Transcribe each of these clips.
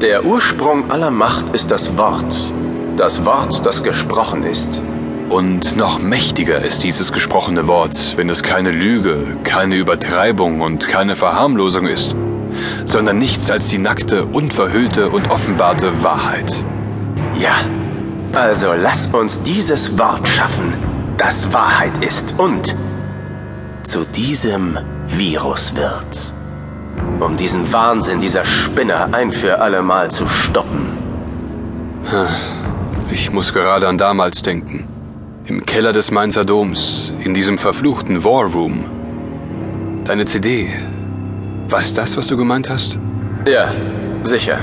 Der Ursprung aller Macht ist das Wort. Das Wort, das gesprochen ist. Und noch mächtiger ist dieses gesprochene Wort, wenn es keine Lüge, keine Übertreibung und keine Verharmlosung ist, sondern nichts als die nackte, unverhüllte und offenbarte Wahrheit. Ja, also lass uns dieses Wort schaffen, das Wahrheit ist und zu diesem Virus wird. Um diesen Wahnsinn dieser Spinner ein für allemal zu stoppen. Ich muss gerade an damals denken. Im Keller des Mainzer Doms, in diesem verfluchten War Room. Deine CD. War es das, was du gemeint hast? Ja, sicher.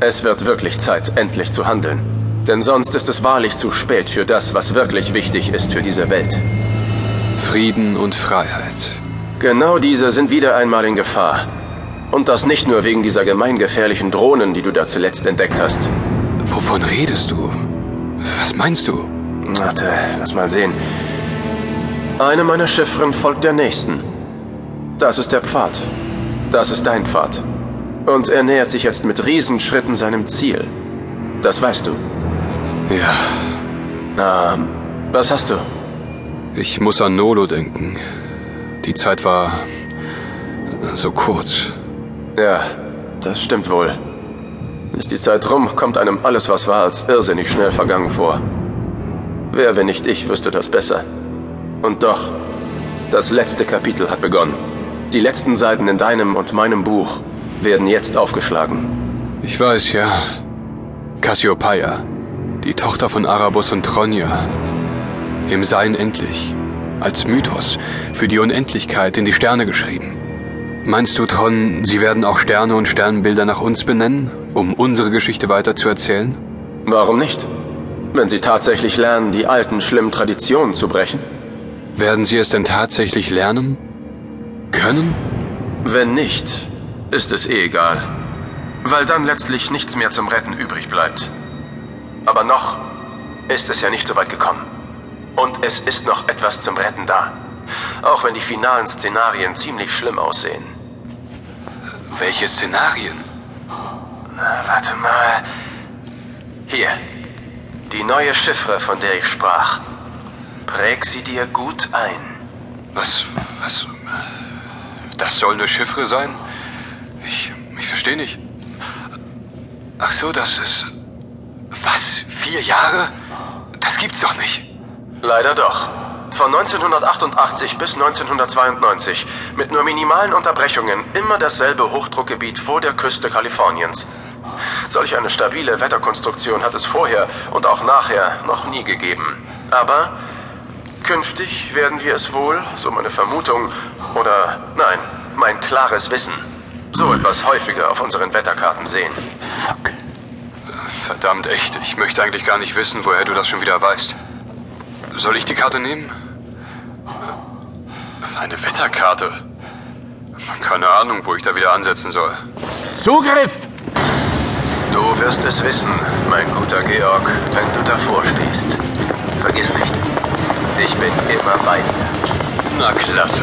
Es wird wirklich Zeit, endlich zu handeln. Denn sonst ist es wahrlich zu spät für das, was wirklich wichtig ist für diese Welt. Frieden und Freiheit. Genau diese sind wieder einmal in Gefahr. Und das nicht nur wegen dieser gemeingefährlichen Drohnen, die du da zuletzt entdeckt hast. Wovon redest du? Was meinst du? Warte, lass mal sehen. Eine meiner Chiffren folgt der nächsten. Das ist der Pfad. Das ist dein Pfad. Und er nähert sich jetzt mit Riesenschritten seinem Ziel. Das weißt du. Ja, Na, was hast du? ich muss an Nolo denken. Die Zeit war so kurz. Ja, das stimmt wohl. Ist die Zeit rum, kommt einem alles, was war, als irrsinnig schnell vergangen vor. Wer, wenn nicht ich, wüsste das besser. Und doch, das letzte Kapitel hat begonnen. Die letzten Seiten in deinem und meinem Buch werden jetzt aufgeschlagen. Ich weiß, ja. Cassiopeia, die Tochter von Arabos und Tronja. Im Sein endlich. Als Mythos, für die Unendlichkeit in die Sterne geschrieben. Meinst du, Tron, sie werden auch Sterne und Sternbilder nach uns benennen, um unsere Geschichte weiterzuerzählen? Warum nicht? Wenn sie tatsächlich lernen, die alten schlimmen Traditionen zu brechen? Werden sie es denn tatsächlich lernen? Können? Wenn nicht, ist es eh egal. Weil dann letztlich nichts mehr zum Retten übrig bleibt. Aber noch ist es ja nicht so weit gekommen. Und es ist noch etwas zum Retten da. Auch wenn die finalen Szenarien ziemlich schlimm aussehen. Welche Szenarien? Na, warte mal. Hier. Die neue Chiffre, von der ich sprach. Präg sie dir gut ein. Was, was, das soll eine Chiffre sein? Ich, ich verstehe nicht. Ach so, das ist, was, vier Jahre? Das gibt's doch nicht. Leider doch. Von 1988 bis 1992 mit nur minimalen Unterbrechungen immer dasselbe Hochdruckgebiet vor der Küste Kaliforniens. Solch eine stabile Wetterkonstruktion hat es vorher und auch nachher noch nie gegeben. Aber künftig werden wir es wohl, so meine Vermutung, oder nein, mein klares Wissen, so etwas häufiger auf unseren Wetterkarten sehen. Fuck. Verdammt echt, ich möchte eigentlich gar nicht wissen, woher du das schon wieder weißt. Soll ich die Karte nehmen? Eine Wetterkarte. Keine Ahnung, wo ich da wieder ansetzen soll. Zugriff! Du wirst es wissen, mein guter Georg, wenn du davor stehst. Vergiss nicht, ich bin immer bei dir. Na klasse.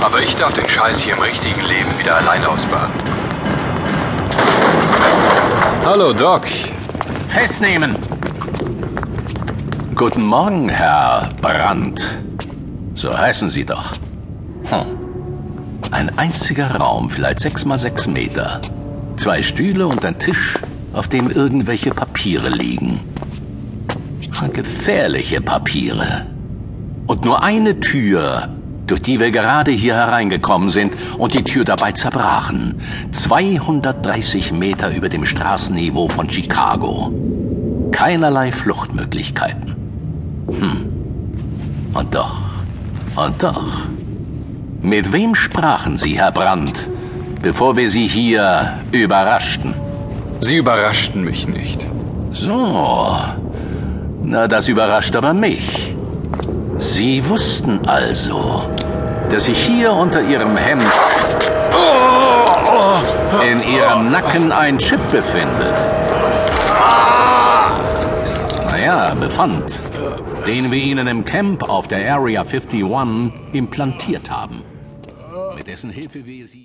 Aber ich darf den Scheiß hier im richtigen Leben wieder alleine ausbaden. Hallo, Doc. Festnehmen! Guten Morgen, Herr Brandt. So heißen Sie doch. Hm. Ein einziger Raum, vielleicht sechs mal sechs Meter. Zwei Stühle und ein Tisch, auf dem irgendwelche Papiere liegen. Gefährliche Papiere. Und nur eine Tür, durch die wir gerade hier hereingekommen sind und die Tür dabei zerbrachen. 230 Meter über dem Straßenniveau von Chicago. Keinerlei Fluchtmöglichkeiten. Hm. Und doch, und doch. Mit wem sprachen Sie, Herr Brandt, bevor wir Sie hier überraschten? Sie überraschten mich nicht. So. Na, das überrascht aber mich. Sie wussten also, dass sich hier unter Ihrem Hemd in Ihrem Nacken ein Chip befindet. Befand, den wir Ihnen im Camp auf der Area 51 implantiert haben. Mit dessen Hilfe wir Sie